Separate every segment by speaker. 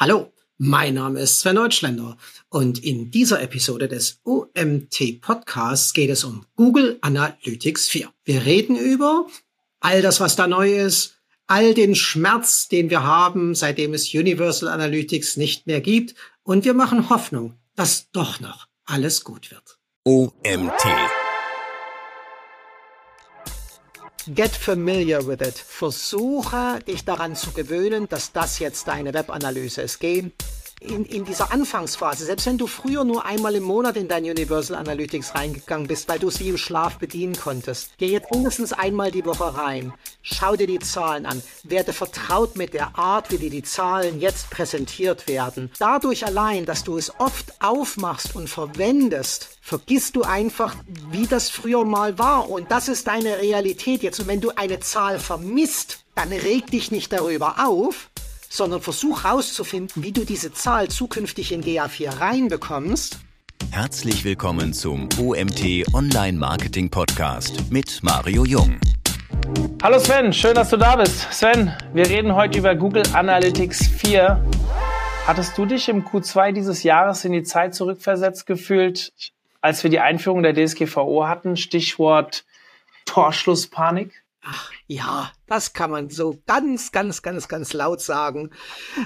Speaker 1: Hallo, mein Name ist Sven Deutschländer und in dieser Episode des OMT Podcasts geht es um Google Analytics 4. Wir reden über all das, was da neu ist, all den Schmerz, den wir haben, seitdem es Universal Analytics nicht mehr gibt und wir machen Hoffnung, dass doch noch alles gut wird.
Speaker 2: OMT.
Speaker 1: Get familiar with it. Versuche dich daran zu gewöhnen, dass das jetzt deine Webanalyse ist. Geh in, in dieser Anfangsphase, selbst wenn du früher nur einmal im Monat in dein Universal Analytics reingegangen bist, weil du sie im Schlaf bedienen konntest, geh jetzt mindestens einmal die Woche rein, schau dir die Zahlen an, werde vertraut mit der Art, wie dir die Zahlen jetzt präsentiert werden. Dadurch allein, dass du es oft aufmachst und verwendest, vergisst du einfach, wie das früher mal war. Und das ist deine Realität jetzt. Und wenn du eine Zahl vermisst, dann reg dich nicht darüber auf, sondern versuch herauszufinden, wie du diese Zahl zukünftig in GA4 reinbekommst.
Speaker 2: Herzlich willkommen zum OMT Online Marketing Podcast mit Mario Jung.
Speaker 3: Hallo Sven, schön, dass du da bist. Sven, wir reden heute über Google Analytics 4. Hattest du dich im Q2 dieses Jahres in die Zeit zurückversetzt gefühlt, als wir die Einführung der DSGVO hatten? Stichwort Torschlusspanik?
Speaker 1: Ja, das kann man so ganz, ganz, ganz, ganz laut sagen.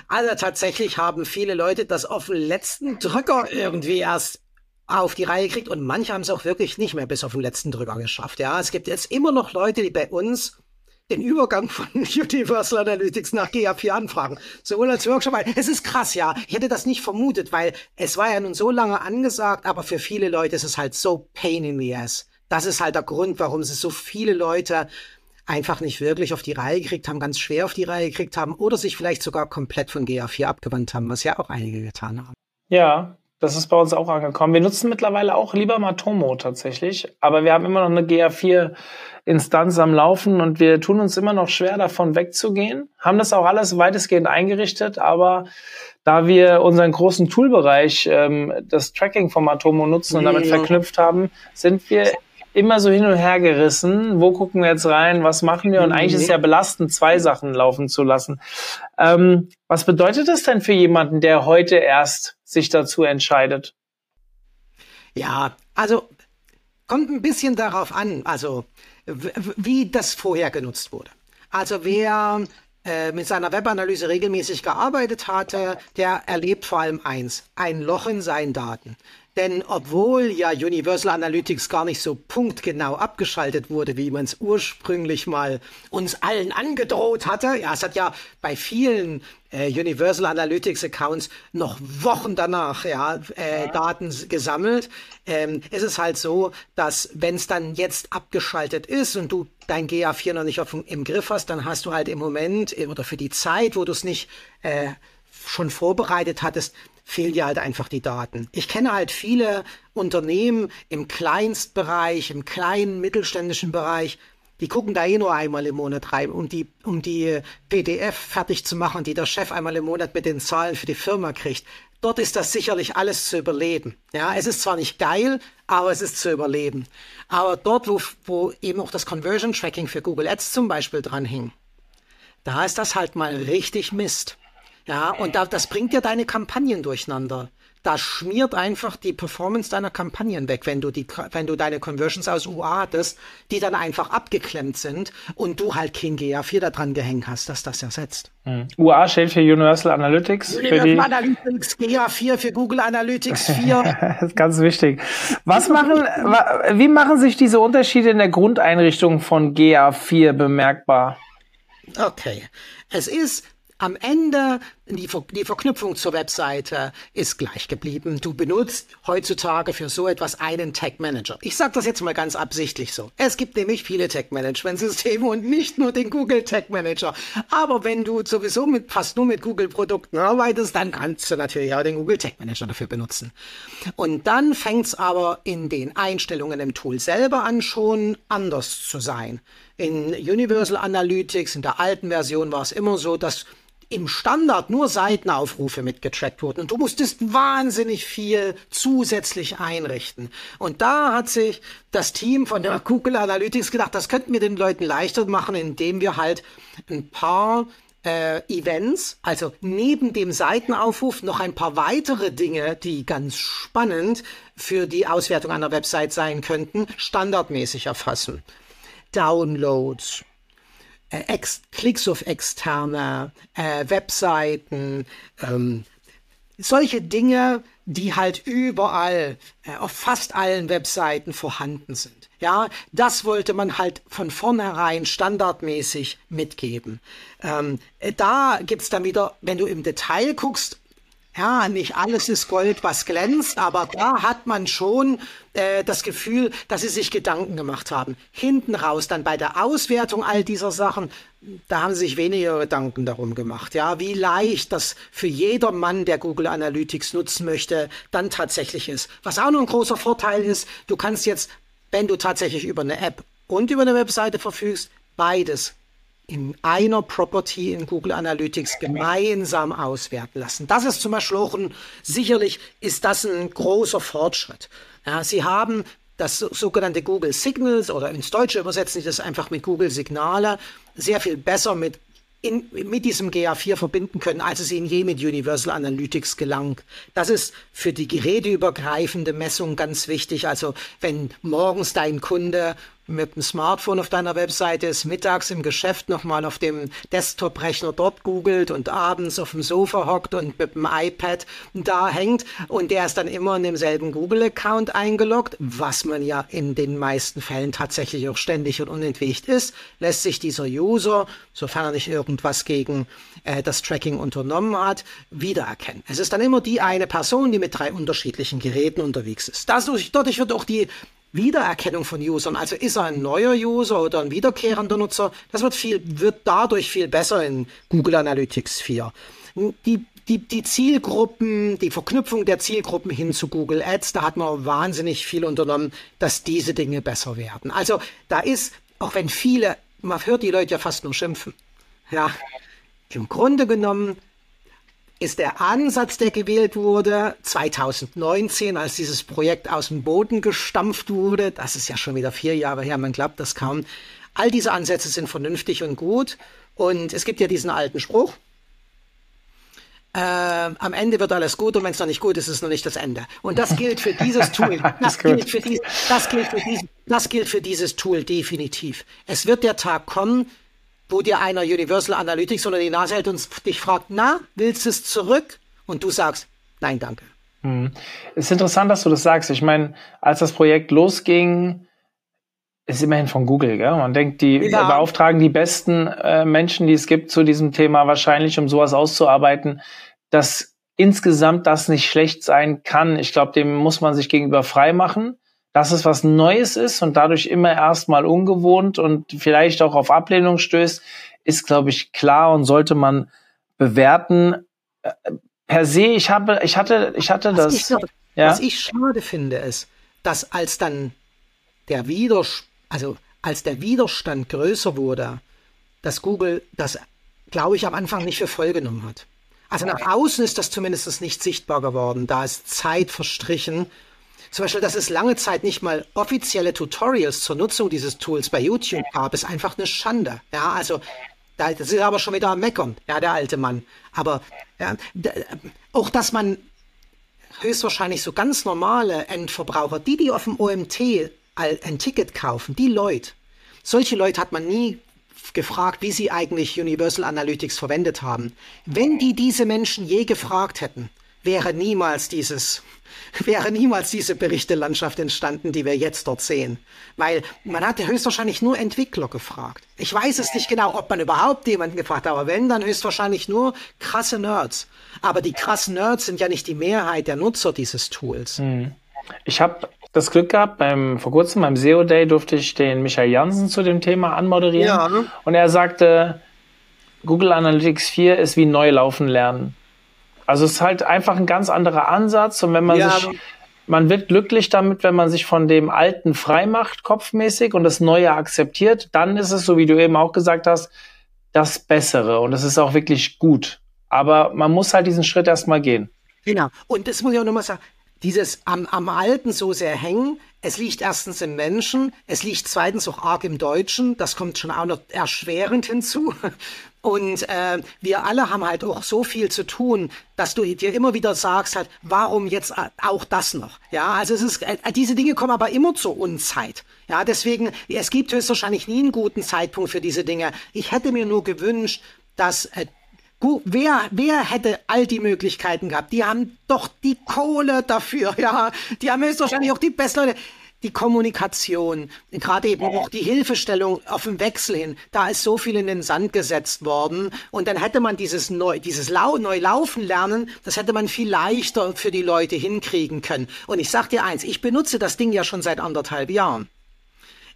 Speaker 1: Also tatsächlich haben viele Leute das auf den letzten Drücker irgendwie erst auf die Reihe gekriegt und manche haben es auch wirklich nicht mehr bis auf den letzten Drücker geschafft. Ja, es gibt jetzt immer noch Leute, die bei uns den Übergang von Universal Analytics nach GA4 anfragen. Sowohl als Workshop, weil es ist krass, ja. Ich hätte das nicht vermutet, weil es war ja nun so lange angesagt, aber für viele Leute ist es halt so pain in the ass. Das ist halt der Grund, warum es so viele Leute einfach nicht wirklich auf die Reihe gekriegt haben, ganz schwer auf die Reihe gekriegt haben oder sich vielleicht sogar komplett von GA4 abgewandt haben, was ja auch einige getan haben.
Speaker 3: Ja, das ist bei uns auch angekommen. Wir nutzen mittlerweile auch lieber Matomo tatsächlich, aber wir haben immer noch eine GA4-Instanz am Laufen und wir tun uns immer noch schwer, davon wegzugehen. Haben das auch alles weitestgehend eingerichtet, aber da wir unseren großen Toolbereich, ähm, das Tracking von Matomo nutzen und damit verknüpft haben, sind wir immer so hin und her gerissen. Wo gucken wir jetzt rein? Was machen wir? Und eigentlich ist es ja belastend, zwei Sachen laufen zu lassen. Ähm, was bedeutet das denn für jemanden, der heute erst sich dazu entscheidet?
Speaker 1: Ja, also kommt ein bisschen darauf an, also wie das vorher genutzt wurde. Also wer äh, mit seiner Webanalyse regelmäßig gearbeitet hatte, der erlebt vor allem eins, ein Loch in seinen Daten. Denn obwohl ja Universal Analytics gar nicht so punktgenau abgeschaltet wurde, wie man es ursprünglich mal uns allen angedroht hatte, ja, es hat ja bei vielen äh, Universal Analytics Accounts noch Wochen danach ja, äh, ja. Daten gesammelt. Ähm, ist es halt so, dass wenn es dann jetzt abgeschaltet ist und du dein GA4 noch nicht auf, im Griff hast, dann hast du halt im Moment äh, oder für die Zeit, wo du es nicht äh, schon vorbereitet hattest, fehlen dir halt einfach die Daten. Ich kenne halt viele Unternehmen im Kleinstbereich, im kleinen mittelständischen Bereich, die gucken da eh nur einmal im Monat rein, um die, um die PDF fertig zu machen, die der Chef einmal im Monat mit den Zahlen für die Firma kriegt. Dort ist das sicherlich alles zu überleben. Ja, es ist zwar nicht geil, aber es ist zu überleben. Aber dort, wo, wo eben auch das Conversion Tracking für Google Ads zum Beispiel dran hing, da ist das halt mal richtig Mist. Ja, und da, das bringt ja deine Kampagnen durcheinander. Da schmiert einfach die Performance deiner Kampagnen weg, wenn du die, wenn du deine Conversions aus UA hattest, die dann einfach abgeklemmt sind und du halt kein GA4 da dran gehängt hast, dass das ersetzt.
Speaker 3: Mhm. UA steht für Universal Analytics.
Speaker 1: Universal für die Analytics GA4 für Google Analytics 4.
Speaker 3: das ist ganz wichtig. Was machen, wie machen sich diese Unterschiede in der Grundeinrichtung von GA4 bemerkbar?
Speaker 1: Okay. Es ist am Ende, die, Ver die Verknüpfung zur Webseite ist gleich geblieben. Du benutzt heutzutage für so etwas einen Tag Manager. Ich sage das jetzt mal ganz absichtlich so. Es gibt nämlich viele Tag Management Systeme und nicht nur den Google Tag Manager. Aber wenn du sowieso mit, fast nur mit Google Produkten arbeitest, dann kannst du natürlich auch den Google Tag Manager dafür benutzen. Und dann fängt's aber in den Einstellungen im Tool selber an schon anders zu sein. In Universal Analytics, in der alten Version war es immer so, dass im Standard nur Seitenaufrufe mitgetrackt wurden und du musstest wahnsinnig viel zusätzlich einrichten. Und da hat sich das Team von der Google Analytics gedacht, das könnten wir den Leuten leichter machen, indem wir halt ein paar äh, Events, also neben dem Seitenaufruf noch ein paar weitere Dinge, die ganz spannend für die Auswertung einer Website sein könnten, standardmäßig erfassen. Downloads, äh, Klicks auf externe äh, Webseiten, ähm, solche Dinge, die halt überall, äh, auf fast allen Webseiten vorhanden sind. Ja, das wollte man halt von vornherein standardmäßig mitgeben. Ähm, äh, da gibt's dann wieder, wenn du im Detail guckst, ja, nicht alles ist Gold, was glänzt, aber da hat man schon äh, das Gefühl, dass sie sich Gedanken gemacht haben. Hinten raus, dann bei der Auswertung all dieser Sachen, da haben sie sich weniger Gedanken darum gemacht. Ja, wie leicht das für jeder Mann, der Google Analytics nutzen möchte, dann tatsächlich ist. Was auch noch ein großer Vorteil ist, du kannst jetzt, wenn du tatsächlich über eine App und über eine Webseite verfügst, beides in einer Property in Google Analytics gemeinsam auswerten lassen. Das ist zum Beispiel auch ein, sicherlich ist das ein großer Fortschritt. Ja, Sie haben das sogenannte Google Signals oder ins Deutsche übersetzen Sie das einfach mit Google Signale sehr viel besser mit in, mit diesem GA4 verbinden können, als es ihnen je mit Universal Analytics gelang. Das ist für die geräteübergreifende Messung ganz wichtig. Also wenn morgens dein Kunde mit dem Smartphone auf deiner Webseite ist, mittags im Geschäft nochmal auf dem Desktop-Rechner dort googelt und abends auf dem Sofa hockt und mit dem iPad da hängt und der ist dann immer in demselben Google-Account eingeloggt, was man ja in den meisten Fällen tatsächlich auch ständig und unentwegt ist, lässt sich dieser User, sofern er nicht irgendwas gegen äh, das Tracking unternommen hat, wiedererkennen. Es ist dann immer die eine Person, die mit drei unterschiedlichen Geräten unterwegs ist. Dadurch, wird auch die Wiedererkennung von Usern. Also ist er ein neuer User oder ein wiederkehrender Nutzer? Das wird viel, wird dadurch viel besser in Google Analytics 4. Die, die, die Zielgruppen, die Verknüpfung der Zielgruppen hin zu Google Ads, da hat man wahnsinnig viel unternommen, dass diese Dinge besser werden. Also da ist, auch wenn viele, man hört die Leute ja fast nur schimpfen. Ja, im Grunde genommen ist der Ansatz, der gewählt wurde, 2019, als dieses Projekt aus dem Boden gestampft wurde, das ist ja schon wieder vier Jahre her, man glaubt das kaum, all diese Ansätze sind vernünftig und gut. Und es gibt ja diesen alten Spruch, äh, am Ende wird alles gut und wenn es noch nicht gut ist, ist es noch nicht das Ende. Und das gilt für dieses Tool. Das, gilt für, dies, das, gilt für dies, das gilt für dieses Tool definitiv. Es wird der Tag kommen, wo dir einer Universal Analytics unter die Nase hält und dich fragt, na, willst du es zurück? Und du sagst, nein, danke.
Speaker 3: Hm. Ist interessant, dass du das sagst. Ich meine, als das Projekt losging, ist immerhin von Google, gell? Man denkt, die ja. beauftragen die besten äh, Menschen, die es gibt zu diesem Thema wahrscheinlich, um sowas auszuarbeiten, dass insgesamt das nicht schlecht sein kann. Ich glaube, dem muss man sich gegenüber frei machen dass es was Neues ist und dadurch immer erstmal ungewohnt und vielleicht auch auf Ablehnung stößt, ist, glaube ich, klar und sollte man bewerten. Äh, per se, ich habe, ich hatte, ich hatte was das.
Speaker 1: Ich, ja? Was ich schade finde, ist, dass als dann der Widerstand, also als der Widerstand größer wurde, dass Google das, glaube ich, am Anfang nicht für voll genommen hat. Also nach außen ist das zumindest nicht sichtbar geworden. Da ist Zeit verstrichen zum Beispiel, dass es lange Zeit nicht mal offizielle Tutorials zur Nutzung dieses Tools bei YouTube gab, ist einfach eine Schande. Ja, also das ist aber schon wieder am Meckern, ja, der alte Mann. Aber ja, auch, dass man höchstwahrscheinlich so ganz normale Endverbraucher, die, die auf dem OMT ein Ticket kaufen, die Leute, solche Leute hat man nie gefragt, wie sie eigentlich Universal Analytics verwendet haben. Wenn die diese Menschen je gefragt hätten, wäre niemals dieses wäre niemals diese Berichtelandschaft entstanden, die wir jetzt dort sehen. Weil man hatte höchstwahrscheinlich nur Entwickler gefragt. Ich weiß es nicht genau, ob man überhaupt jemanden gefragt hat, aber wenn, dann höchstwahrscheinlich nur krasse Nerds. Aber die krassen Nerds sind ja nicht die Mehrheit der Nutzer dieses Tools. Hm.
Speaker 3: Ich habe das Glück gehabt, beim, vor kurzem beim SEO Day durfte ich den Michael Jansen zu dem Thema anmoderieren. Ja. Und er sagte, Google Analytics 4 ist wie neu laufen lernen. Also es ist halt einfach ein ganz anderer Ansatz und wenn man ja, sich, man wird glücklich damit, wenn man sich von dem Alten frei macht, kopfmäßig und das Neue akzeptiert, dann ist es, so wie du eben auch gesagt hast, das Bessere und es ist auch wirklich gut. Aber man muss halt diesen Schritt erstmal gehen.
Speaker 1: Genau. Und das muss ich auch nochmal sagen. Dieses am, am Alten so sehr hängen, es liegt erstens im Menschen, es liegt zweitens auch arg im Deutschen, das kommt schon auch noch erschwerend hinzu. Und äh, wir alle haben halt auch so viel zu tun, dass du dir immer wieder sagst halt, warum jetzt auch das noch? Ja, also es ist, äh, diese Dinge kommen aber immer zur Unzeit. Ja, deswegen, es gibt höchstwahrscheinlich nie einen guten Zeitpunkt für diese Dinge. Ich hätte mir nur gewünscht, dass äh, Wer, wer hätte all die Möglichkeiten gehabt? Die haben doch die Kohle dafür, ja. Die haben höchstwahrscheinlich auch die besten Leute. Die Kommunikation, gerade eben auch die Hilfestellung auf dem Wechsel hin, da ist so viel in den Sand gesetzt worden. Und dann hätte man dieses neu, dieses Lau, neu laufen lernen, das hätte man viel leichter für die Leute hinkriegen können. Und ich sag dir eins, ich benutze das Ding ja schon seit anderthalb Jahren.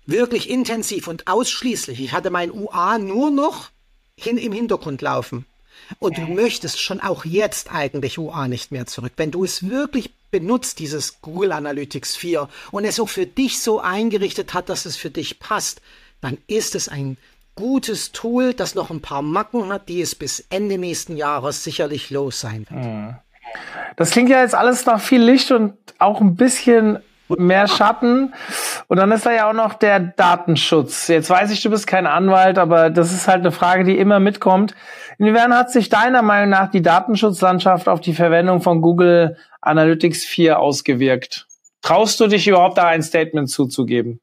Speaker 1: Wirklich intensiv und ausschließlich. Ich hatte mein UA nur noch hin, im Hintergrund laufen. Und du möchtest schon auch jetzt eigentlich UA nicht mehr zurück. Wenn du es wirklich benutzt, dieses Google Analytics 4, und es auch für dich so eingerichtet hat, dass es für dich passt, dann ist es ein gutes Tool, das noch ein paar Macken hat, die es bis Ende nächsten Jahres sicherlich los sein wird. Hm.
Speaker 3: Das klingt ja jetzt alles nach viel Licht und auch ein bisschen mehr Schatten. Und dann ist da ja auch noch der Datenschutz. Jetzt weiß ich, du bist kein Anwalt, aber das ist halt eine Frage, die immer mitkommt. Inwiefern hat sich deiner Meinung nach die Datenschutzlandschaft auf die Verwendung von Google Analytics 4 ausgewirkt? Traust du dich überhaupt da ein Statement zuzugeben?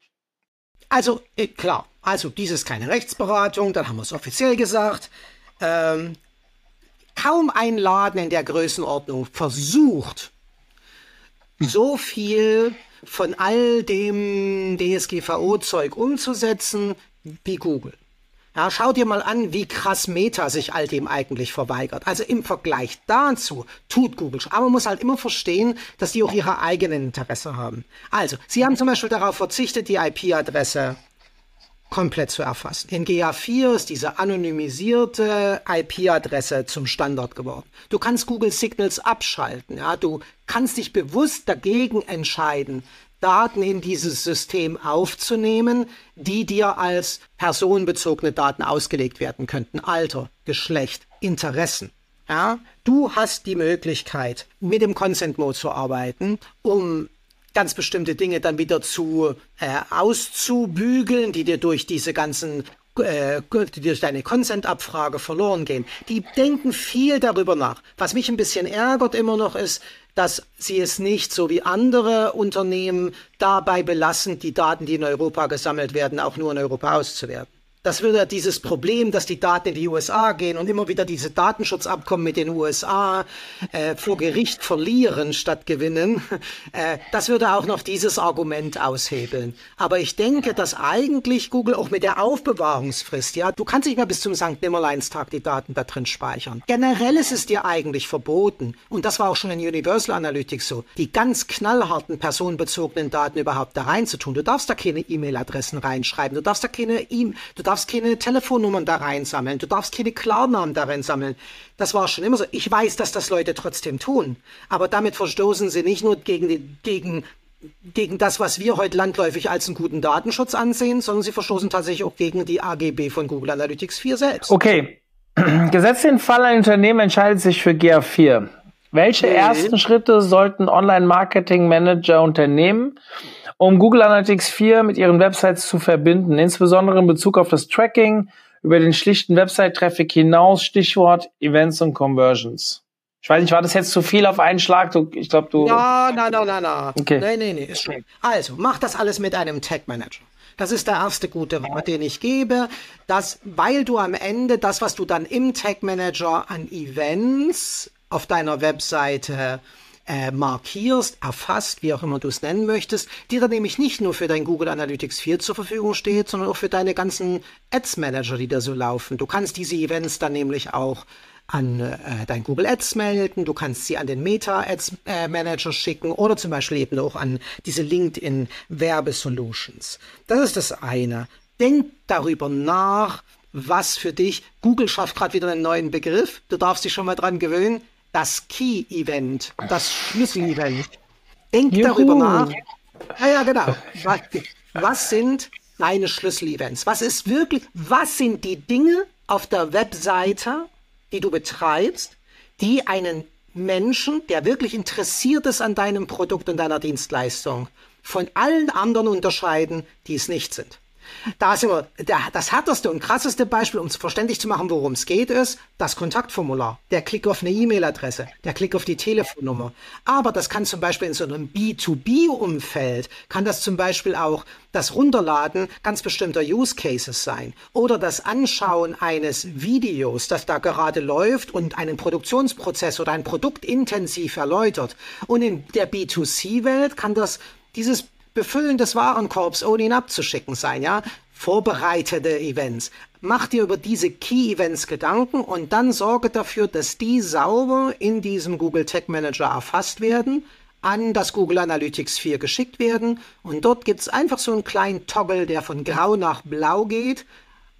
Speaker 1: Also, äh, klar. Also, dies ist keine Rechtsberatung, dann haben wir es offiziell gesagt. Ähm, kaum ein Laden in der Größenordnung versucht, so viel von all dem DSGVO-Zeug umzusetzen wie Google. Ja, schau dir mal an, wie krass Meta sich all dem eigentlich verweigert. Also im Vergleich dazu tut Google. Aber man muss halt immer verstehen, dass die auch ihre eigenen Interesse haben. Also, sie haben zum Beispiel darauf verzichtet, die IP-Adresse komplett zu erfassen. In GA4 ist diese anonymisierte IP-Adresse zum Standard geworden. Du kannst Google Signals abschalten. Ja, du kannst dich bewusst dagegen entscheiden, Daten in dieses System aufzunehmen, die dir als personenbezogene Daten ausgelegt werden könnten. Alter, Geschlecht, Interessen. Ja, du hast die Möglichkeit, mit dem Consent Mode zu arbeiten, um ganz bestimmte Dinge dann wieder zu äh, auszubügeln, die dir durch diese ganzen äh, durch deine Consent-Abfrage verloren gehen. Die denken viel darüber nach. Was mich ein bisschen ärgert immer noch ist, dass sie es nicht so wie andere Unternehmen dabei belassen, die Daten, die in Europa gesammelt werden, auch nur in Europa auszuwerten. Das würde dieses Problem, dass die Daten in die USA gehen und immer wieder diese Datenschutzabkommen mit den USA äh, vor Gericht verlieren statt gewinnen, äh, das würde auch noch dieses Argument aushebeln. Aber ich denke, dass eigentlich Google auch mit der Aufbewahrungsfrist, ja, du kannst nicht mehr bis zum St. Nimmerleinstag die Daten da drin speichern. Generell ist es dir eigentlich verboten, und das war auch schon in Universal Analytics so, die ganz knallharten personenbezogenen Daten überhaupt da reinzutun. Du darfst da keine E-Mail-Adressen reinschreiben, du darfst da keine E-Mail, darfst keine Telefonnummern da reinsammeln, du darfst keine Klarnamen da reinsammeln. Das war schon immer so. Ich weiß, dass das Leute trotzdem tun, aber damit verstoßen sie nicht nur gegen, die, gegen, gegen das, was wir heute landläufig als einen guten Datenschutz ansehen, sondern sie verstoßen tatsächlich auch gegen die AGB von Google Analytics 4 selbst.
Speaker 3: Okay. Gesetzt den Fall, ein Unternehmen entscheidet sich für GA4. Welche mhm. ersten Schritte sollten Online-Marketing-Manager unternehmen, um Google Analytics 4 mit ihren Websites zu verbinden, insbesondere in Bezug auf das Tracking über den schlichten Website-Traffic hinaus, Stichwort Events und Conversions. Ich weiß nicht, war das jetzt zu viel auf einen Schlag? Du, ich glaube, du.
Speaker 1: Ja, nein, nein, nein, nein. Okay. Nein, nein, nein, ist schon. Also, mach das alles mit einem Tag Manager. Das ist der erste gute Rat, den ich gebe, dass, weil du am Ende das, was du dann im Tag Manager an Events auf deiner Webseite äh, markierst, erfasst, wie auch immer du es nennen möchtest, die dann nämlich nicht nur für dein Google Analytics 4 zur Verfügung steht, sondern auch für deine ganzen Ads Manager, die da so laufen. Du kannst diese Events dann nämlich auch an äh, dein Google Ads melden, du kannst sie an den Meta Ads äh, Manager schicken oder zum Beispiel eben auch an diese LinkedIn Werbesolutions. Das ist das eine. Denk darüber nach, was für dich. Google schafft gerade wieder einen neuen Begriff. Du darfst dich schon mal dran gewöhnen das Key-Event, das Schlüssel-Event. Denk Juhu. darüber nach. Ja, ja, genau. Was, sind deine Schlüssel-Events? Was ist wirklich, was sind die Dinge auf der Webseite, die du betreibst, die einen Menschen, der wirklich interessiert ist an deinem Produkt und deiner Dienstleistung, von allen anderen unterscheiden, die es nicht sind. Da ist immer das härteste und krasseste Beispiel, um es verständlich zu machen, worum es geht, ist das Kontaktformular, der Klick auf eine E-Mail-Adresse, der Klick auf die Telefonnummer. Aber das kann zum Beispiel in so einem B2B-Umfeld, kann das zum Beispiel auch das Runterladen ganz bestimmter Use Cases sein oder das Anschauen eines Videos, das da gerade läuft und einen Produktionsprozess oder ein Produkt intensiv erläutert. Und in der B2C-Welt kann das dieses Befüllen des Warenkorbs, ohne ihn abzuschicken sein, ja? Vorbereitete Events. Mach dir über diese Key Events Gedanken und dann sorge dafür, dass die sauber in diesem Google Tag Manager erfasst werden, an das Google Analytics 4 geschickt werden und dort gibt's einfach so einen kleinen Toggle, der von grau nach blau geht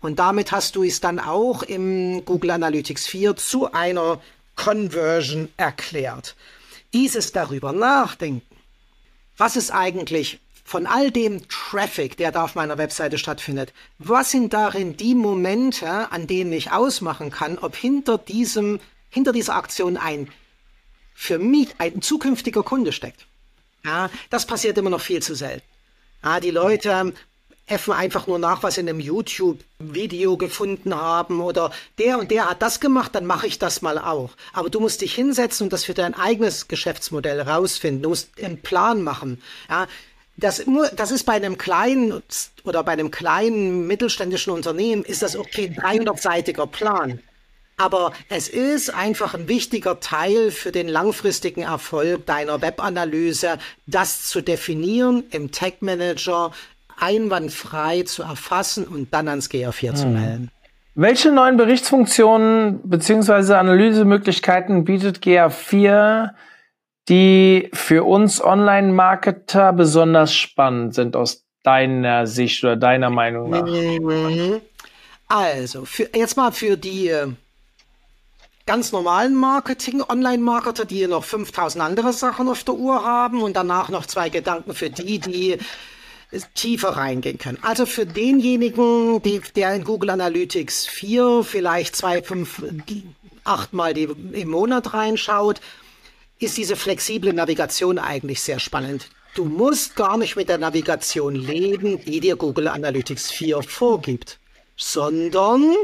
Speaker 1: und damit hast du es dann auch im Google Analytics 4 zu einer Conversion erklärt. Dieses darüber nachdenken, was ist eigentlich von all dem Traffic, der da auf meiner Webseite stattfindet, was sind darin die Momente, an denen ich ausmachen kann, ob hinter diesem, hinter dieser Aktion ein für mich ein zukünftiger Kunde steckt? Ja, das passiert immer noch viel zu selten. Ja, die Leute äffen einfach nur nach, was in einem YouTube-Video gefunden haben oder der und der hat das gemacht, dann mache ich das mal auch. Aber du musst dich hinsetzen und das für dein eigenes Geschäftsmodell rausfinden. Du musst einen Plan machen. Ja, das, das ist bei einem kleinen oder bei einem kleinen mittelständischen Unternehmen ist das okay, 300-seitiger Plan. Aber es ist einfach ein wichtiger Teil für den langfristigen Erfolg deiner Webanalyse, das zu definieren im Tag Manager, einwandfrei zu erfassen und dann ans GA4 zu hm. melden.
Speaker 3: Welche neuen Berichtsfunktionen bzw. Analysemöglichkeiten bietet GA4, die für uns Online-Marketer besonders spannend sind aus deiner Sicht oder deiner Meinung nach?
Speaker 1: Also, für, jetzt mal für die äh, ganz normalen Marketing, Online-Marketer, die noch 5000 andere Sachen auf der Uhr haben und danach noch zwei Gedanken für die, die tiefer reingehen können. Also für denjenigen, die, der in Google Analytics 4 vielleicht zwei, fünf, achtmal die, im Monat reinschaut, ist diese flexible Navigation eigentlich sehr spannend. Du musst gar nicht mit der Navigation leben, die dir Google Analytics 4 vorgibt, sondern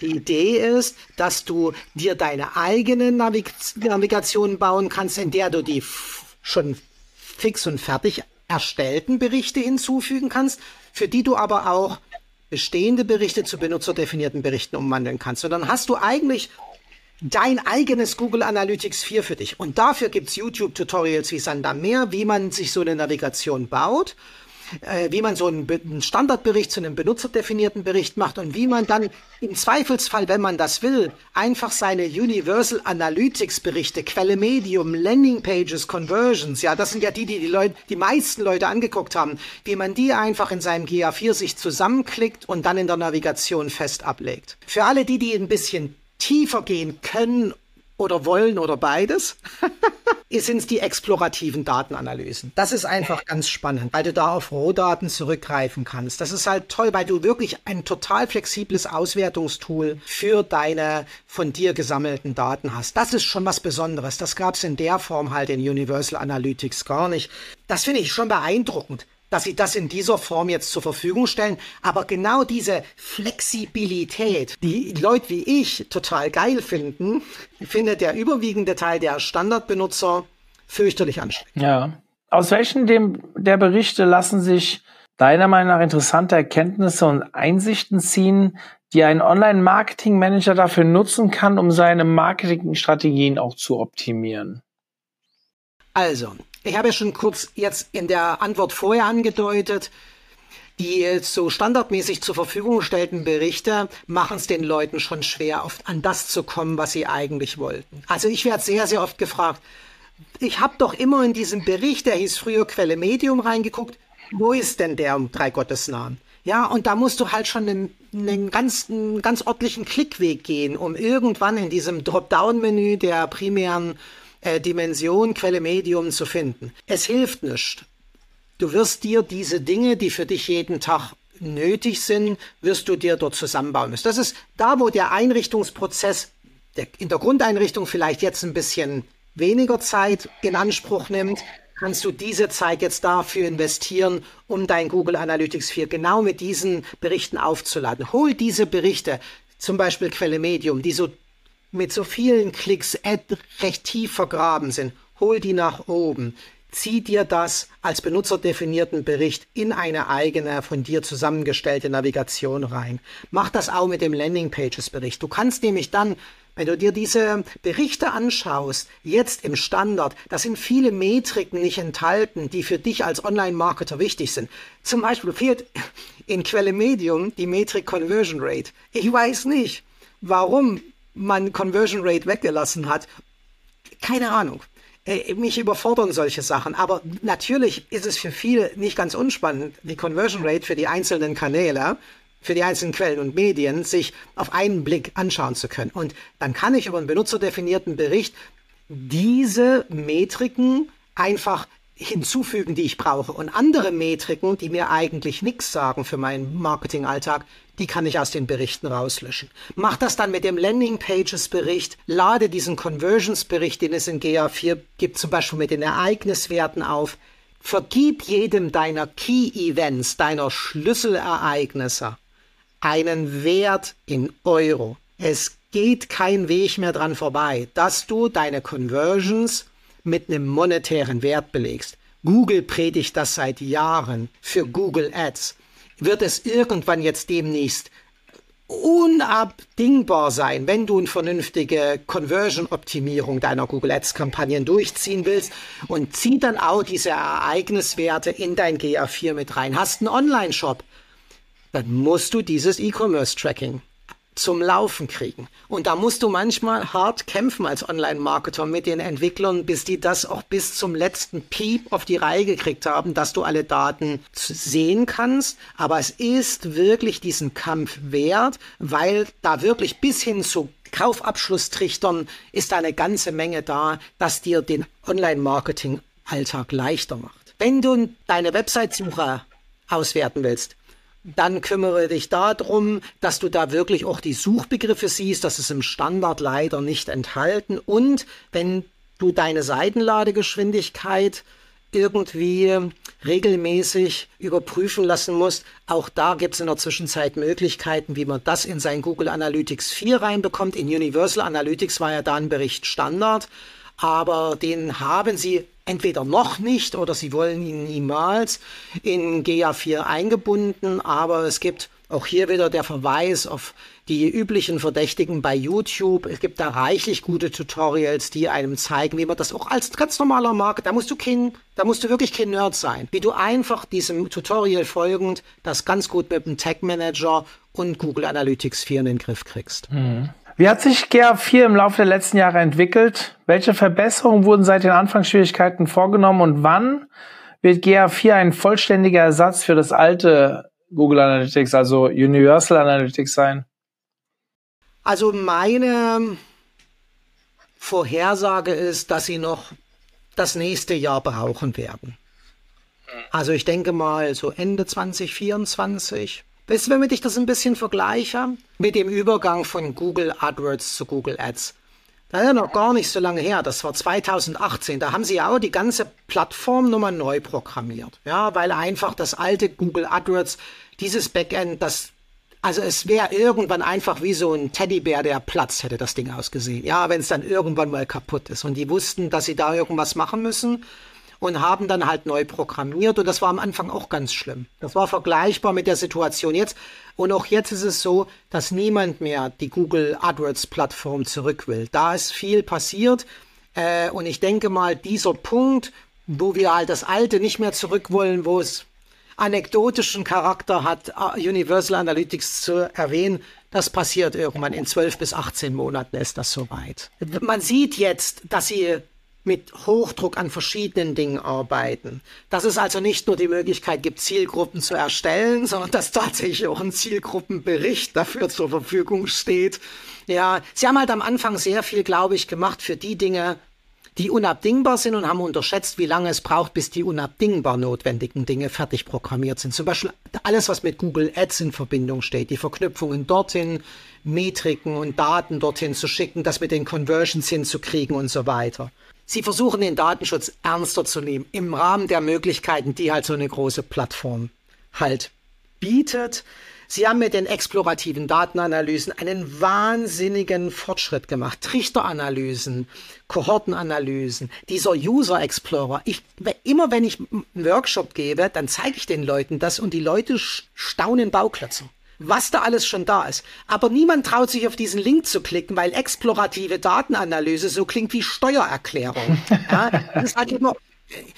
Speaker 1: die Idee ist, dass du dir deine eigene Navig Navigation bauen kannst, in der du die schon fix und fertig erstellten Berichte hinzufügen kannst, für die du aber auch bestehende Berichte zu benutzerdefinierten Berichten umwandeln kannst. Und dann hast du eigentlich dein eigenes Google Analytics 4 für dich. Und dafür gibt's YouTube-Tutorials wie Sander mehr, wie man sich so eine Navigation baut wie man so einen, einen Standardbericht zu einem benutzerdefinierten Bericht macht und wie man dann im Zweifelsfall, wenn man das will, einfach seine Universal Analytics Berichte, Quelle Medium, Landing Pages, Conversions, ja, das sind ja die, die die Leute, die meisten Leute angeguckt haben, wie man die einfach in seinem GA4 sich zusammenklickt und dann in der Navigation fest ablegt. Für alle die, die ein bisschen tiefer gehen können oder wollen oder beides, sind es die explorativen Datenanalysen. Das ist einfach ganz spannend, weil du da auf Rohdaten zurückgreifen kannst. Das ist halt toll, weil du wirklich ein total flexibles Auswertungstool für deine von dir gesammelten Daten hast. Das ist schon was Besonderes. Das gab es in der Form halt in Universal Analytics gar nicht. Das finde ich schon beeindruckend dass sie das in dieser Form jetzt zur Verfügung stellen. Aber genau diese Flexibilität, die Leute wie ich total geil finden, findet der überwiegende Teil der Standardbenutzer fürchterlich anstrengend.
Speaker 3: Ja. Aus welchen dem, der Berichte lassen sich deiner Meinung nach interessante Erkenntnisse und Einsichten ziehen, die ein Online-Marketing-Manager dafür nutzen kann, um seine Marketingstrategien auch zu optimieren?
Speaker 1: Also, ich habe ja schon kurz jetzt in der Antwort vorher angedeutet, die so standardmäßig zur Verfügung gestellten Berichte machen es den Leuten schon schwer, oft an das zu kommen, was sie eigentlich wollten. Also ich werde sehr, sehr oft gefragt, ich habe doch immer in diesem Bericht, der hieß früher Quelle Medium, reingeguckt, wo ist denn der um drei Gottesnamen? Ja, und da musst du halt schon einen, einen, ganz, einen ganz ordentlichen Klickweg gehen, um irgendwann in diesem Dropdown-Menü der primären äh, Dimension, Quelle, Medium zu finden. Es hilft nicht. Du wirst dir diese Dinge, die für dich jeden Tag nötig sind, wirst du dir dort zusammenbauen müssen. Das ist da, wo der Einrichtungsprozess der, in der Grundeinrichtung vielleicht jetzt ein bisschen weniger Zeit in Anspruch nimmt, kannst du diese Zeit jetzt dafür investieren, um dein Google Analytics 4 genau mit diesen Berichten aufzuladen. Hol diese Berichte, zum Beispiel Quelle Medium, die so mit so vielen Klicks recht tief vergraben sind, hol die nach oben. Zieh dir das als benutzerdefinierten Bericht in eine eigene von dir zusammengestellte Navigation rein. Mach das auch mit dem Landingpages-Bericht. Du kannst nämlich dann wenn du dir diese Berichte anschaust, jetzt im Standard, da sind viele Metriken nicht enthalten, die für dich als Online-Marketer wichtig sind. Zum Beispiel fehlt in Quelle Medium die Metrik Conversion Rate. Ich weiß nicht, warum man Conversion Rate weggelassen hat. Keine Ahnung. Äh, mich überfordern solche Sachen. Aber natürlich ist es für viele nicht ganz unspannend, die Conversion Rate für die einzelnen Kanäle für die einzelnen Quellen und Medien sich auf einen Blick anschauen zu können. Und dann kann ich über einen benutzerdefinierten Bericht diese Metriken einfach hinzufügen, die ich brauche. Und andere Metriken, die mir eigentlich nichts sagen für meinen Marketingalltag, die kann ich aus den Berichten rauslöschen. Mach das dann mit dem Landing Pages Bericht, lade diesen Conversions Bericht, den es in GA4 gibt, zum Beispiel mit den Ereigniswerten auf. Vergib jedem deiner Key Events, deiner Schlüsselereignisse einen Wert in Euro. Es geht kein Weg mehr dran vorbei, dass du deine Conversions mit einem monetären Wert belegst. Google predigt das seit Jahren für Google Ads. Wird es irgendwann jetzt demnächst unabdingbar sein, wenn du eine vernünftige Conversion-Optimierung deiner Google Ads-Kampagnen durchziehen willst und zieh dann auch diese Ereigniswerte in dein GA4 mit rein. Hast einen Online-Shop, dann musst du dieses E-Commerce-Tracking zum Laufen kriegen. Und da musst du manchmal hart kämpfen als Online-Marketer mit den Entwicklern, bis die das auch bis zum letzten Piep auf die Reihe gekriegt haben, dass du alle Daten sehen kannst. Aber es ist wirklich diesen Kampf wert, weil da wirklich bis hin zu Kaufabschlusstrichtern ist da eine ganze Menge da, dass dir den Online-Marketing-Alltag leichter macht. Wenn du deine Website-Suche auswerten willst, dann kümmere dich darum, dass du da wirklich auch die Suchbegriffe siehst. Das ist im Standard leider nicht enthalten. Und wenn du deine Seitenladegeschwindigkeit irgendwie regelmäßig überprüfen lassen musst. Auch da gibt es in der Zwischenzeit Möglichkeiten, wie man das in sein Google Analytics 4 reinbekommt. In Universal Analytics war ja da ein Bericht Standard, aber den haben sie entweder noch nicht oder sie wollen ihn niemals in GA4 eingebunden, aber es gibt auch hier wieder der Verweis auf die üblichen Verdächtigen bei YouTube. Es gibt da reichlich gute Tutorials, die einem zeigen, wie man das auch als ganz normaler Markt, da musst du kein, da musst du wirklich kein Nerd sein, wie du einfach diesem Tutorial folgend das ganz gut mit dem Tag Manager und Google Analytics 4 in den Griff kriegst.
Speaker 3: Mhm. Wie hat sich GA4 im Laufe der letzten Jahre entwickelt? Welche Verbesserungen wurden seit den Anfangsschwierigkeiten vorgenommen und wann wird GA4 ein vollständiger Ersatz für das alte Google Analytics, also Universal Analytics sein?
Speaker 1: Also meine Vorhersage ist, dass sie noch das nächste Jahr brauchen werden. Also ich denke mal so Ende 2024 Weißt du, wenn ich das ein bisschen vergleiche mit dem Übergang von Google AdWords zu Google Ads. Das ist ja noch gar nicht so lange her, das war 2018. Da haben sie ja auch die ganze Plattform nochmal neu programmiert. Ja, weil einfach das alte Google AdWords, dieses Backend, das, also es wäre irgendwann einfach wie so ein Teddybär, der Platz hätte das Ding ausgesehen. Ja, wenn es dann irgendwann mal kaputt ist. Und die wussten, dass sie da irgendwas machen müssen und haben dann halt neu programmiert und das war am Anfang auch ganz schlimm. Das war vergleichbar mit der Situation jetzt und auch jetzt ist es so, dass niemand mehr die Google AdWords Plattform zurück will. Da ist viel passiert äh, und ich denke mal, dieser Punkt, wo wir halt das Alte nicht mehr zurück wollen, wo es anekdotischen Charakter hat, äh, Universal Analytics zu erwähnen, das passiert irgendwann in 12 bis 18 Monaten ist das soweit. Man sieht jetzt, dass sie mit Hochdruck an verschiedenen Dingen arbeiten. Dass es also nicht nur die Möglichkeit gibt, Zielgruppen zu erstellen, sondern dass tatsächlich auch ein Zielgruppenbericht dafür zur Verfügung steht. Ja, sie haben halt am Anfang sehr viel, glaube ich, gemacht für die Dinge, die unabdingbar sind und haben unterschätzt, wie lange es braucht, bis die unabdingbar notwendigen Dinge fertig programmiert sind. Zum Beispiel alles, was mit Google Ads in Verbindung steht, die Verknüpfungen dorthin, Metriken und Daten dorthin zu schicken, das mit den Conversions hinzukriegen und so weiter. Sie versuchen den Datenschutz ernster zu nehmen im Rahmen der Möglichkeiten, die halt so eine große Plattform halt bietet. Sie haben mit den explorativen Datenanalysen einen wahnsinnigen Fortschritt gemacht. Trichteranalysen, Kohortenanalysen, dieser User Explorer. Ich, immer wenn ich einen Workshop gebe, dann zeige ich den Leuten das und die Leute staunen Bauklötze was da alles schon da ist. Aber niemand traut sich auf diesen Link zu klicken, weil explorative Datenanalyse so klingt wie Steuererklärung. Ja, das halt immer,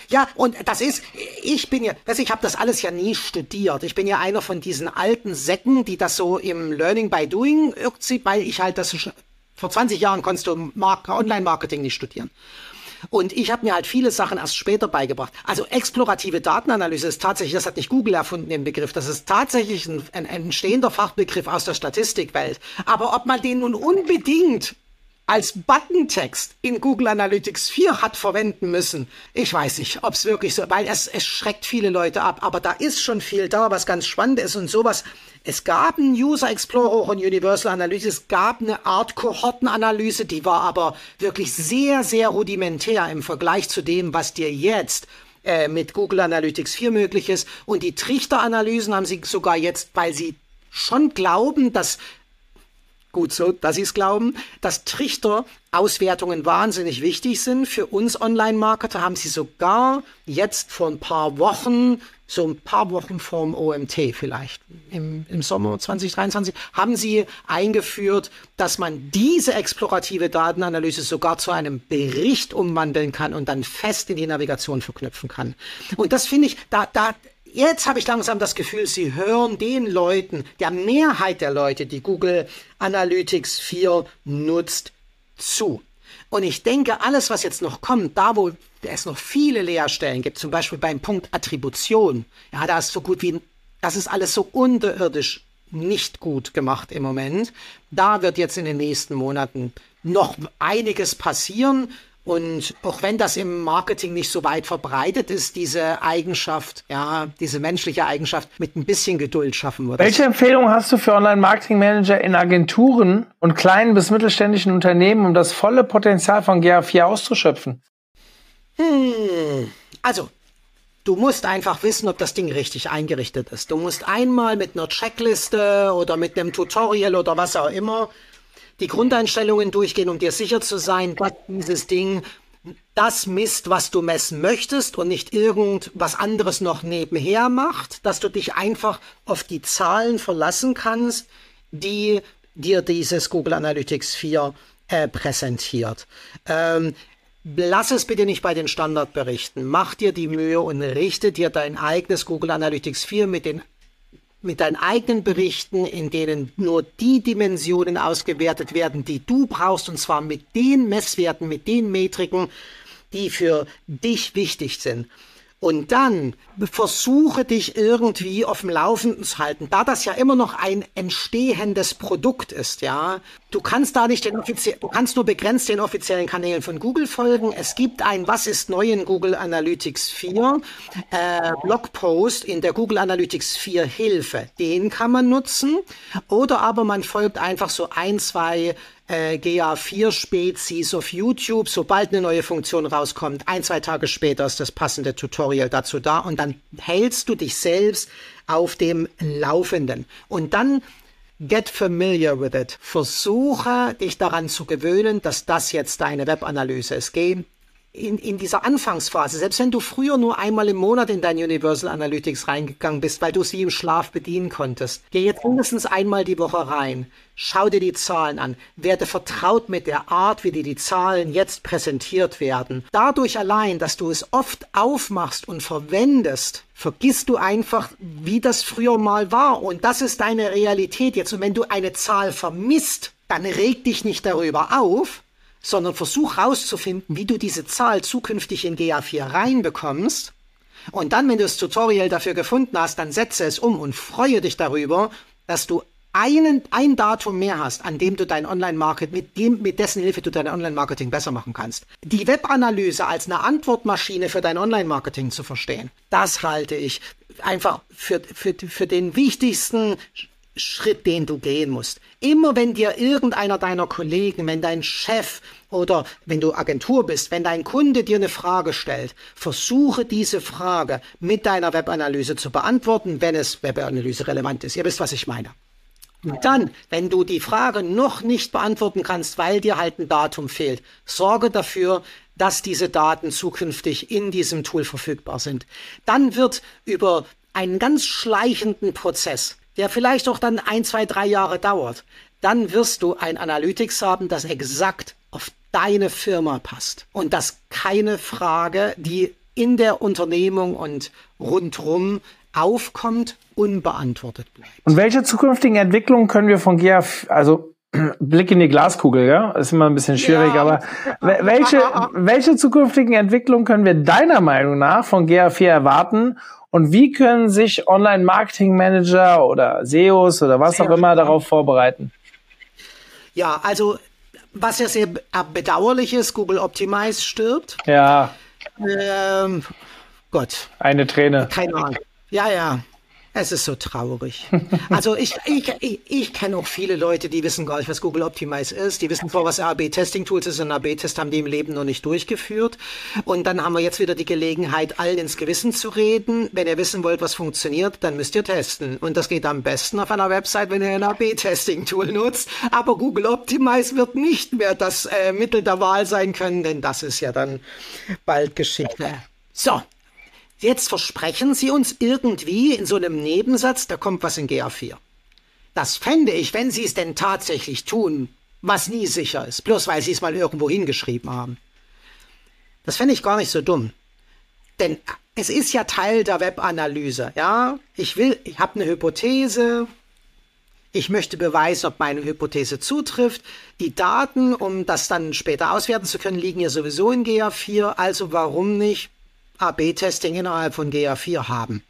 Speaker 1: ja, und das ist, ich bin ja, also ich habe das alles ja nie studiert. Ich bin ja einer von diesen alten Säcken, die das so im Learning by Doing irgendwie, weil ich halt das schon, vor 20 Jahren konntest du Online-Marketing nicht studieren. Und ich habe mir halt viele Sachen erst später beigebracht. Also explorative Datenanalyse ist tatsächlich, das hat nicht Google erfunden, den Begriff, das ist tatsächlich ein, ein entstehender Fachbegriff aus der Statistikwelt. Aber ob man den nun unbedingt als Buttontext in Google Analytics 4 hat verwenden müssen. Ich weiß nicht, ob es wirklich so, weil es, es schreckt viele Leute ab, aber da ist schon viel da, was ganz spannend ist und sowas. Es gab einen User Explorer und Universal Analytics, es gab eine Art Kohortenanalyse, die war aber wirklich sehr, sehr rudimentär im Vergleich zu dem, was dir jetzt äh, mit Google Analytics 4 möglich ist. Und die Trichteranalysen haben sie sogar jetzt, weil sie schon glauben, dass gut so, dass sie es glauben, dass Trichter-Auswertungen wahnsinnig wichtig sind. Für uns Online-Marketer haben sie sogar jetzt vor ein paar Wochen, so ein paar Wochen vorm OMT vielleicht, im, im Sommer 2023, haben sie eingeführt, dass man diese explorative Datenanalyse sogar zu einem Bericht umwandeln kann und dann fest in die Navigation verknüpfen kann. Und das finde ich, da, da, Jetzt habe ich langsam das Gefühl, Sie hören den Leuten, der Mehrheit der Leute, die Google Analytics 4 nutzt, zu. Und ich denke, alles, was jetzt noch kommt, da wo es noch viele Leerstellen gibt, zum Beispiel beim Punkt Attribution, ja, da ist so gut wie, das ist alles so unterirdisch nicht gut gemacht im Moment. Da wird jetzt in den nächsten Monaten noch einiges passieren. Und auch wenn das im Marketing nicht so weit verbreitet ist, diese Eigenschaft, ja, diese menschliche Eigenschaft mit ein bisschen Geduld schaffen wird.
Speaker 3: Welche Empfehlung hast du für Online-Marketing-Manager in Agenturen und kleinen bis mittelständischen Unternehmen, um das volle Potenzial von GA4 auszuschöpfen?
Speaker 1: Hm, also, Du musst einfach wissen, ob das Ding richtig eingerichtet ist. Du musst einmal mit einer Checkliste oder mit einem Tutorial oder was auch immer die Grundeinstellungen durchgehen, um dir sicher zu sein, dass dieses Ding das misst, was du messen möchtest und nicht irgendwas anderes noch nebenher macht, dass du dich einfach auf die Zahlen verlassen kannst, die dir dieses Google Analytics 4 äh, präsentiert. Ähm, Lass es bitte nicht bei den Standardberichten. Mach dir die Mühe und richte dir dein eigenes Google Analytics 4 mit den mit deinen eigenen Berichten, in denen nur die Dimensionen ausgewertet werden, die du brauchst, und zwar mit den Messwerten, mit den Metriken, die für dich wichtig sind. Und dann versuche dich irgendwie auf dem Laufenden zu halten, da das ja immer noch ein entstehendes Produkt ist, ja. Du kannst da nicht den offiziellen, du kannst nur begrenzt den offiziellen Kanälen von Google folgen. Es gibt ein Was ist neu in Google Analytics 4 äh, Blogpost in der Google Analytics 4 Hilfe. Den kann man nutzen. Oder aber man folgt einfach so ein, zwei äh, GA4-Spezies auf YouTube. Sobald eine neue Funktion rauskommt, ein, zwei Tage später ist das passende Tutorial dazu da und dann hältst du dich selbst auf dem Laufenden. Und dann get familiar with it. Versuche dich daran zu gewöhnen, dass das jetzt deine Webanalyse ist. Geh in, in dieser Anfangsphase, selbst wenn du früher nur einmal im Monat in dein Universal Analytics reingegangen bist, weil du sie im Schlaf bedienen konntest, geh jetzt mindestens einmal die Woche rein, schau dir die Zahlen an, werde vertraut mit der Art, wie dir die Zahlen jetzt präsentiert werden. Dadurch allein, dass du es oft aufmachst und verwendest, vergisst du einfach, wie das früher mal war. Und das ist deine Realität jetzt. Und wenn du eine Zahl vermisst, dann reg dich nicht darüber auf, sondern versuch herauszufinden, wie du diese Zahl zukünftig in GA4 reinbekommst. Und dann, wenn du das Tutorial dafür gefunden hast, dann setze es um und freue dich darüber, dass du einen, ein Datum mehr hast, an dem du dein Online-Marketing, mit dem, mit dessen Hilfe du dein Online-Marketing besser machen kannst. Die Webanalyse als eine Antwortmaschine für dein Online-Marketing zu verstehen, das halte ich einfach für, für, für den wichtigsten Schritt, den du gehen musst. Immer wenn dir irgendeiner deiner Kollegen, wenn dein Chef oder wenn du Agentur bist, wenn dein Kunde dir eine Frage stellt, versuche diese Frage mit deiner Webanalyse zu beantworten, wenn es Webanalyse relevant ist. Ihr wisst, was ich meine. Und dann, wenn du die Frage noch nicht beantworten kannst, weil dir halt ein Datum fehlt, sorge dafür, dass diese Daten zukünftig in diesem Tool verfügbar sind. Dann wird über einen ganz schleichenden Prozess, der vielleicht auch dann ein, zwei, drei Jahre dauert, dann wirst du ein Analytics haben, das exakt auf deine Firma passt und dass keine Frage, die in der Unternehmung und rundrum aufkommt, unbeantwortet bleibt.
Speaker 3: Und welche zukünftigen Entwicklungen können wir von GA, also Blick in die Glaskugel, ja, ist immer ein bisschen schwierig, ja. aber welche, welche zukünftigen Entwicklungen können wir deiner Meinung nach von GA4 erwarten und wie können sich Online-Marketing-Manager oder SEOs oder was auch immer darauf vorbereiten?
Speaker 1: Ja, also was ja sehr bedauerlich ist, Google Optimize stirbt.
Speaker 3: Ja.
Speaker 1: Ähm, Gott.
Speaker 3: Eine Träne.
Speaker 1: Keine Ahnung. Ja, ja. Es ist so traurig. Also ich, ich, ich, ich kenne auch viele Leute, die wissen gar nicht, was Google Optimize ist. Die wissen zwar, was AB-Testing-Tools ist. Ein AB-Test haben die im Leben noch nicht durchgeführt. Und dann haben wir jetzt wieder die Gelegenheit, allen ins Gewissen zu reden. Wenn ihr wissen wollt, was funktioniert, dann müsst ihr testen. Und das geht am besten auf einer Website, wenn ihr ein AB-Testing-Tool nutzt. Aber Google Optimize wird nicht mehr das äh, Mittel der Wahl sein können, denn das ist ja dann bald Geschichte. So, Jetzt versprechen Sie uns irgendwie in so einem Nebensatz, da kommt was in GA4. Das fände ich, wenn Sie es denn tatsächlich tun, was nie sicher ist, bloß weil Sie es mal irgendwo hingeschrieben haben. Das fände ich gar nicht so dumm. Denn es ist ja Teil der Webanalyse, ja? Ich will, ich habe eine Hypothese, ich möchte beweisen, ob meine Hypothese zutrifft. Die Daten, um das dann später auswerten zu können, liegen ja sowieso in GA4, also warum nicht AB-Testing innerhalb von GA4 haben.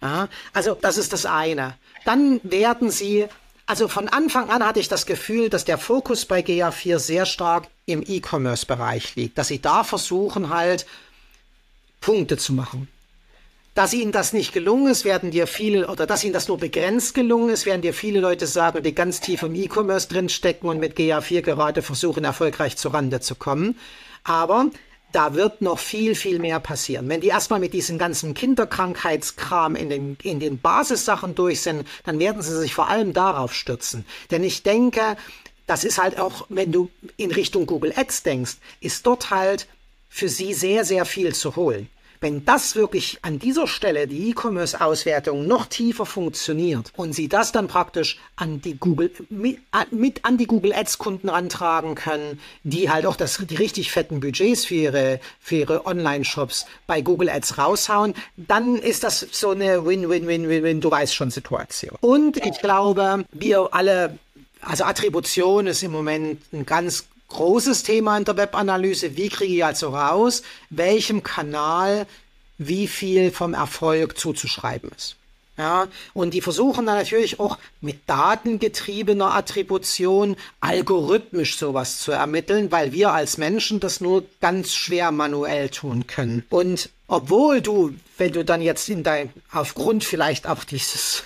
Speaker 1: Ja, also das ist das eine. Dann werden sie, also von Anfang an hatte ich das Gefühl, dass der Fokus bei GA4 sehr stark im E-Commerce-Bereich liegt, dass sie da versuchen halt Punkte zu machen. Dass ihnen das nicht gelungen ist, werden dir viele, oder dass ihnen das nur begrenzt gelungen ist, werden dir viele Leute sagen, die ganz tief im E-Commerce drinstecken und mit GA4 gerade versuchen, erfolgreich zur Rande zu kommen. Aber da wird noch viel, viel mehr passieren. Wenn die erstmal mit diesem ganzen Kinderkrankheitskram in den, in den Basissachen durch sind, dann werden sie sich vor allem darauf stürzen. Denn ich denke, das ist halt auch, wenn du in Richtung Google Ads denkst, ist dort halt für sie sehr, sehr viel zu holen. Wenn das wirklich an dieser Stelle die E-Commerce-Auswertung noch tiefer funktioniert und Sie das dann praktisch an die Google mit, an die Google Ads Kunden antragen können, die halt auch das die richtig fetten Budgets für ihre für ihre Online Shops bei Google Ads raushauen, dann ist das so eine Win-Win-Win-Win, du weißt schon Situation. Und ich glaube, wir alle also Attribution ist im Moment ein ganz großes Thema in der Webanalyse. Wie kriege ich also raus, welchem Kanal wie viel vom Erfolg zuzuschreiben ist? Ja, und die versuchen dann natürlich auch mit datengetriebener Attribution algorithmisch sowas zu ermitteln, weil wir als Menschen das nur ganz schwer manuell tun können. Und obwohl du, wenn du dann jetzt in dein, aufgrund vielleicht auch dieses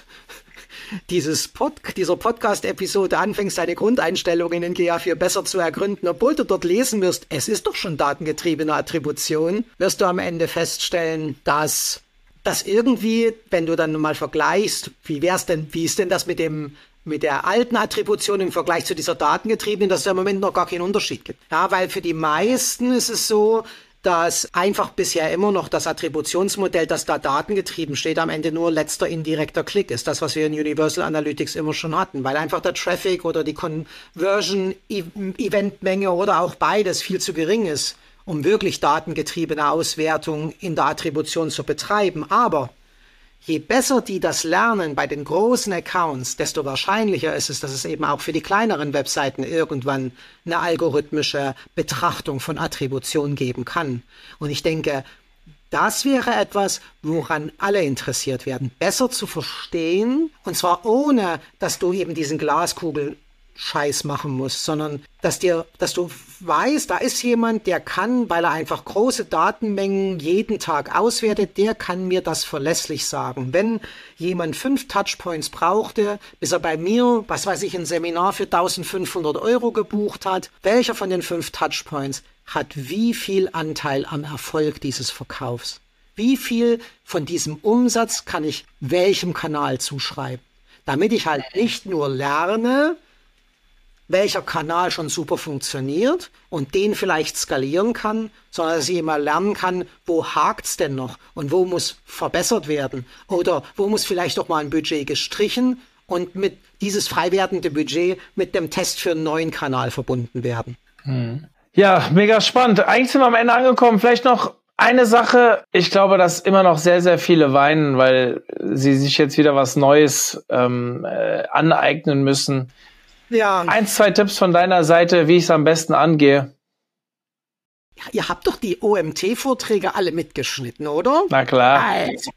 Speaker 1: dieses Pod, dieser Podcast-Episode anfängst, deine Grundeinstellungen in GA4 besser zu ergründen, obwohl du dort lesen wirst, es ist doch schon datengetriebene Attribution, wirst du am Ende feststellen, dass das irgendwie, wenn du dann mal vergleichst, wie wär's denn, wie ist denn das mit dem mit der alten Attribution im Vergleich zu dieser datengetriebenen, dass es im Moment noch gar keinen Unterschied gibt. Ja, weil für die meisten ist es so, dass einfach bisher immer noch das Attributionsmodell, das da datengetrieben steht, am Ende nur letzter indirekter Klick ist. Das, was wir in Universal Analytics immer schon hatten, weil einfach der Traffic oder die Conversion-Eventmenge oder auch beides viel zu gering ist, um wirklich datengetriebene Auswertung in der Attribution zu betreiben. Aber je besser die das lernen bei den großen Accounts, desto wahrscheinlicher ist es, dass es eben auch für die kleineren Webseiten irgendwann eine algorithmische Betrachtung von Attribution geben kann. Und ich denke, das wäre etwas, woran alle interessiert werden, besser zu verstehen, und zwar ohne, dass du eben diesen Glaskugel Scheiß machen musst, sondern dass dir, dass du weißt, da ist jemand, der kann, weil er einfach große Datenmengen jeden Tag auswertet, der kann mir das verlässlich sagen. Wenn jemand fünf Touchpoints brauchte, bis er bei mir, was weiß ich, ein Seminar für 1500 Euro gebucht hat, welcher von den fünf Touchpoints hat wie viel Anteil am Erfolg dieses Verkaufs? Wie viel von diesem Umsatz kann ich welchem Kanal zuschreiben? Damit ich halt nicht nur lerne, welcher Kanal schon super funktioniert und den vielleicht skalieren kann, sondern dass ich immer lernen kann, wo hakt's denn noch und wo muss verbessert werden oder wo muss vielleicht doch mal ein Budget gestrichen und mit dieses frei werdende Budget mit dem Test für einen neuen Kanal verbunden werden.
Speaker 3: Hm. Ja, mega spannend. Eigentlich sind wir am Ende angekommen. Vielleicht noch eine Sache. Ich glaube, dass immer noch sehr, sehr viele weinen, weil sie sich jetzt wieder was Neues ähm, äh, aneignen müssen. Ja. Eins, zwei Tipps von deiner Seite, wie ich es am besten angehe.
Speaker 1: Ja, ihr habt doch die OMT-Vorträge alle mitgeschnitten, oder?
Speaker 3: Na klar.
Speaker 1: Also,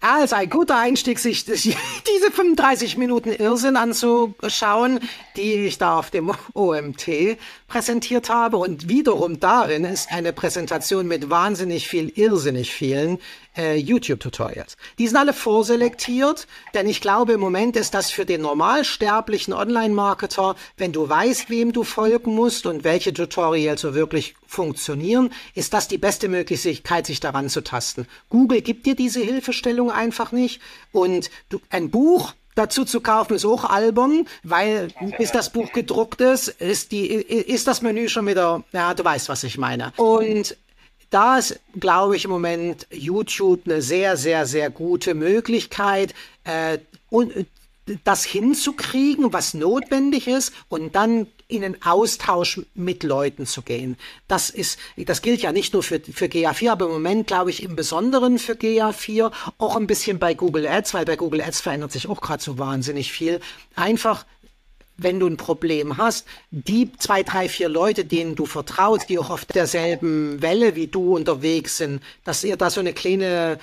Speaker 1: also ein guter Einstieg, sich diese 35 Minuten Irrsinn anzuschauen, die ich da auf dem OMT präsentiert habe. Und wiederum darin ist eine Präsentation mit wahnsinnig viel, irrsinnig vielen äh, YouTube-Tutorials. Die sind alle vorselektiert, denn ich glaube, im Moment ist das für den normalsterblichen Online-Marketer, wenn du weißt, wem du folgen musst und welche Tutorials so wirklich funktionieren, ist das die beste Möglichkeit, sich daran zu tasten. Google gibt dir diese Hilfestellung einfach nicht und du, ein Buch dazu zu kaufen ist auch albern, weil bis das Buch gedruckt ist, ist die ist das Menü schon wieder, ja, du weißt, was ich meine. Und da ist, glaube ich, im Moment YouTube eine sehr, sehr, sehr gute Möglichkeit, äh, und, das hinzukriegen, was notwendig ist, und dann in einen Austausch mit Leuten zu gehen. Das ist, das gilt ja nicht nur für, für GA4, aber im Moment glaube ich im Besonderen für GA4, auch ein bisschen bei Google Ads, weil bei Google Ads verändert sich auch gerade so wahnsinnig viel. Einfach wenn du ein Problem hast, die zwei, drei, vier Leute, denen du vertraust, die auch auf derselben Welle wie du unterwegs sind, dass ihr da so eine kleine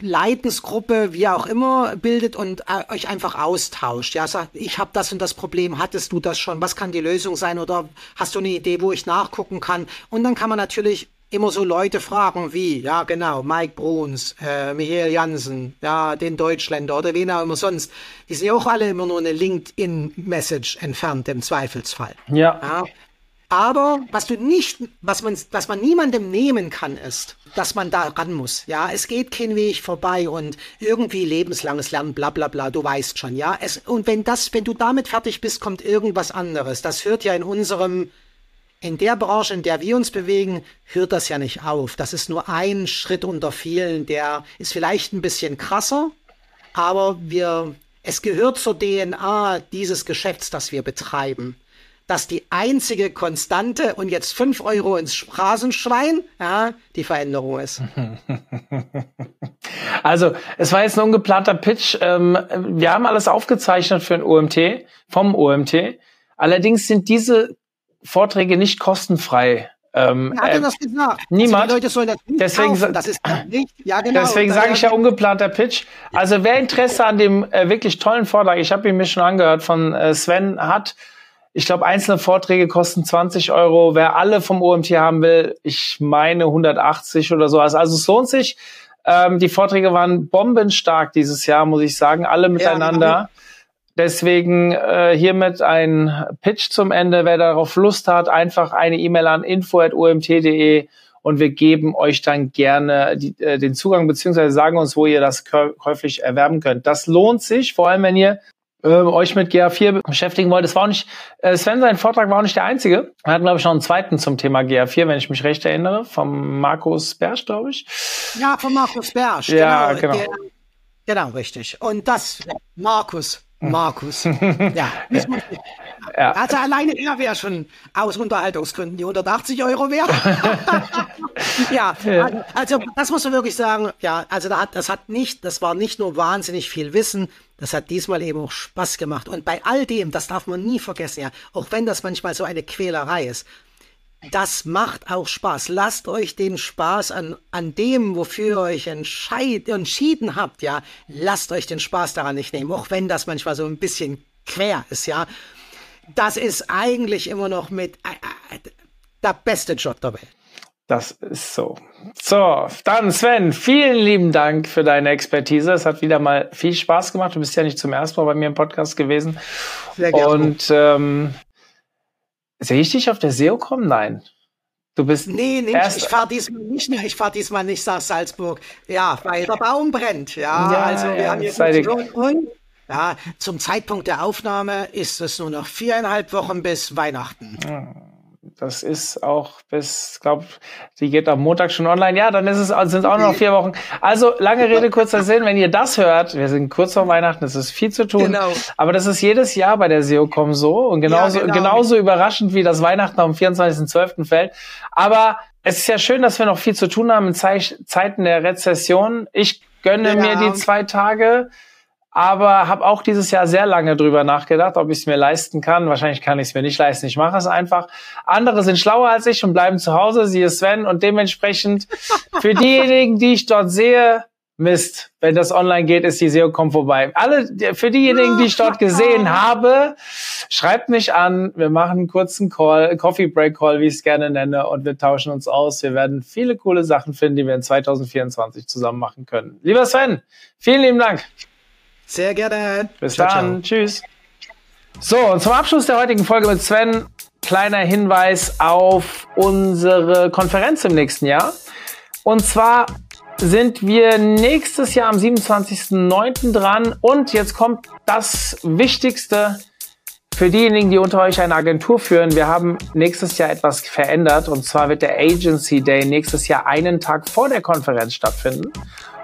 Speaker 1: Leidensgruppe, wie auch immer, bildet und äh, euch einfach austauscht. Ja, sagt, ich habe das und das Problem, hattest du das schon? Was kann die Lösung sein? Oder hast du eine Idee, wo ich nachgucken kann? Und dann kann man natürlich immer so Leute fragen wie, ja genau, Mike Bruns, äh, Michael Jansen, ja, den Deutschländer oder wen auch immer sonst. Die sind ja auch alle immer nur eine LinkedIn-Message entfernt im Zweifelsfall.
Speaker 3: Ja. ja.
Speaker 1: Aber was du nicht, was man, was man niemandem nehmen kann, ist, dass man da ran muss. Ja, es geht kein Weg vorbei und irgendwie lebenslanges Lernen, bla, bla, bla, du weißt schon, ja. Es, und wenn das, wenn du damit fertig bist, kommt irgendwas anderes. Das hört ja in unserem in der Branche, in der wir uns bewegen, hört das ja nicht auf. Das ist nur ein Schritt unter vielen, der ist vielleicht ein bisschen krasser, aber wir, es gehört zur DNA dieses Geschäfts, das wir betreiben. Dass die einzige Konstante und jetzt fünf Euro ins Straßenschwein, ja, die Veränderung ist.
Speaker 3: Also, es war jetzt ein ungeplanter Pitch. Ähm, wir haben alles aufgezeichnet für ein OMT, vom OMT. Allerdings sind diese Vorträge nicht kostenfrei.
Speaker 1: Ähm, Wer hat denn äh, das gesagt?
Speaker 3: Niemand.
Speaker 1: Also die Leute sollen das
Speaker 3: deswegen,
Speaker 1: kaufen. Das ist nicht. Ja, genau.
Speaker 3: Deswegen sage ich ja ungeplanter Pitch. Also wer Interesse an dem äh, wirklich tollen Vortrag, ich habe ihn mir schon angehört, von äh, Sven hat, ich glaube, einzelne Vorträge kosten 20 Euro. Wer alle vom OMT haben will, ich meine 180 oder so. Also es lohnt sich. Ähm, die Vorträge waren bombenstark dieses Jahr, muss ich sagen, alle miteinander. Ja, Deswegen äh, hiermit ein Pitch zum Ende. Wer darauf Lust hat, einfach eine E-Mail an info.omt.de und wir geben euch dann gerne die, äh, den Zugang beziehungsweise sagen uns, wo ihr das käuflich erwerben könnt. Das lohnt sich, vor allem wenn ihr äh, euch mit GA4 beschäftigen wollt. Das war auch nicht, äh, Sven, sein Vortrag war auch nicht der einzige. Er hat, glaube ich, noch einen zweiten zum Thema GA4, wenn ich mich recht erinnere, vom Markus Bersch, glaube ich.
Speaker 1: Ja, von Markus Bersch.
Speaker 3: Ja, genau. genau.
Speaker 1: Der, genau, richtig. Und das, Markus, Markus. ja. ja. Also alleine er wäre schon aus Unterhaltungsgründen die 180 Euro wert. ja, ja, also das muss man wirklich sagen. Ja, also da hat, das hat nicht, das war nicht nur wahnsinnig viel Wissen, das hat diesmal eben auch Spaß gemacht. Und bei all dem, das darf man nie vergessen, ja, auch wenn das manchmal so eine Quälerei ist, das macht auch Spaß. Lasst euch den Spaß an, an dem, wofür ihr euch entschieden habt, ja. Lasst euch den Spaß daran nicht nehmen, auch wenn das manchmal so ein bisschen quer ist, ja. das ist eigentlich immer noch mit äh, äh, der beste Job der Welt.
Speaker 3: Das ist so. So, dann Sven, vielen lieben Dank für deine Expertise. Es hat wieder mal viel Spaß gemacht. Du bist ja nicht zum ersten Mal bei mir im Podcast gewesen. Sehr gerne. Und ähm, sehe ich dich auf der SEOCom? Nein. Du bist
Speaker 1: nee, nee, ich fahre diesmal nicht mehr. Ich fahre diesmal nicht nach Salzburg. Ja, weil der Baum brennt. Ja, ja also wir ja, haben jetzt und, ja, zum Zeitpunkt der Aufnahme ist es nur noch viereinhalb Wochen bis Weihnachten.
Speaker 3: Ja. Das ist auch bis, glaube die geht am Montag schon online. Ja, dann ist es, sind es auch noch vier Wochen. Also lange Rede, kurzer Sinn. Wenn ihr das hört, wir sind kurz vor Weihnachten, es ist viel zu tun. Genau. Aber das ist jedes Jahr bei der SEOCom so und genauso, ja, genau. genauso überraschend wie das Weihnachten am 24.12. fällt. Aber es ist ja schön, dass wir noch viel zu tun haben in Zeiten der Rezession. Ich gönne genau. mir die zwei Tage aber habe auch dieses Jahr sehr lange drüber nachgedacht, ob ich es mir leisten kann. Wahrscheinlich kann ich es mir nicht leisten. Ich mache es einfach. Andere sind schlauer als ich und bleiben zu Hause, siehe Sven. Und dementsprechend für diejenigen, die ich dort sehe, Mist, wenn das online geht, ist die SEO kommt vorbei. Alle, für diejenigen, die ich dort gesehen habe, schreibt mich an. Wir machen einen kurzen Call, Coffee Break Call, wie ich es gerne nenne, und wir tauschen uns aus. Wir werden viele coole Sachen finden, die wir in 2024 zusammen machen können. Lieber Sven, vielen lieben Dank.
Speaker 1: Sehr gerne.
Speaker 3: Bis ciao, dann. Ciao. Tschüss. So, und zum Abschluss der heutigen Folge mit Sven, kleiner Hinweis auf unsere Konferenz im nächsten Jahr. Und zwar sind wir nächstes Jahr am 27.09. dran. Und jetzt kommt das Wichtigste für diejenigen, die unter euch eine Agentur führen. Wir haben nächstes Jahr etwas verändert. Und zwar wird der Agency Day nächstes Jahr einen Tag vor der Konferenz stattfinden.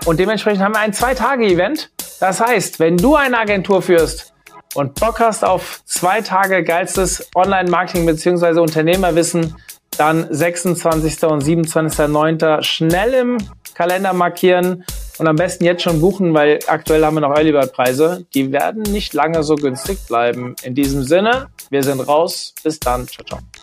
Speaker 3: Und dementsprechend haben wir ein Zwei-Tage-Event. Das heißt, wenn du eine Agentur führst und Bock hast auf zwei Tage geilstes Online-Marketing bzw. Unternehmerwissen, dann 26. und 27.09. schnell im Kalender markieren und am besten jetzt schon buchen, weil aktuell haben wir noch Early Bird Preise. Die werden nicht lange so günstig bleiben. In diesem Sinne, wir sind raus. Bis dann. Ciao, ciao.